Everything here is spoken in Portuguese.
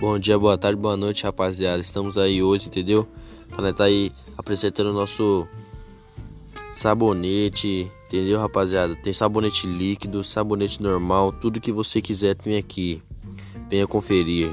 Bom dia, boa tarde, boa noite, rapaziada. Estamos aí hoje, entendeu? Para estar tá aí apresentando o nosso sabonete, entendeu, rapaziada? Tem sabonete líquido, sabonete normal, tudo que você quiser tem aqui. Venha conferir.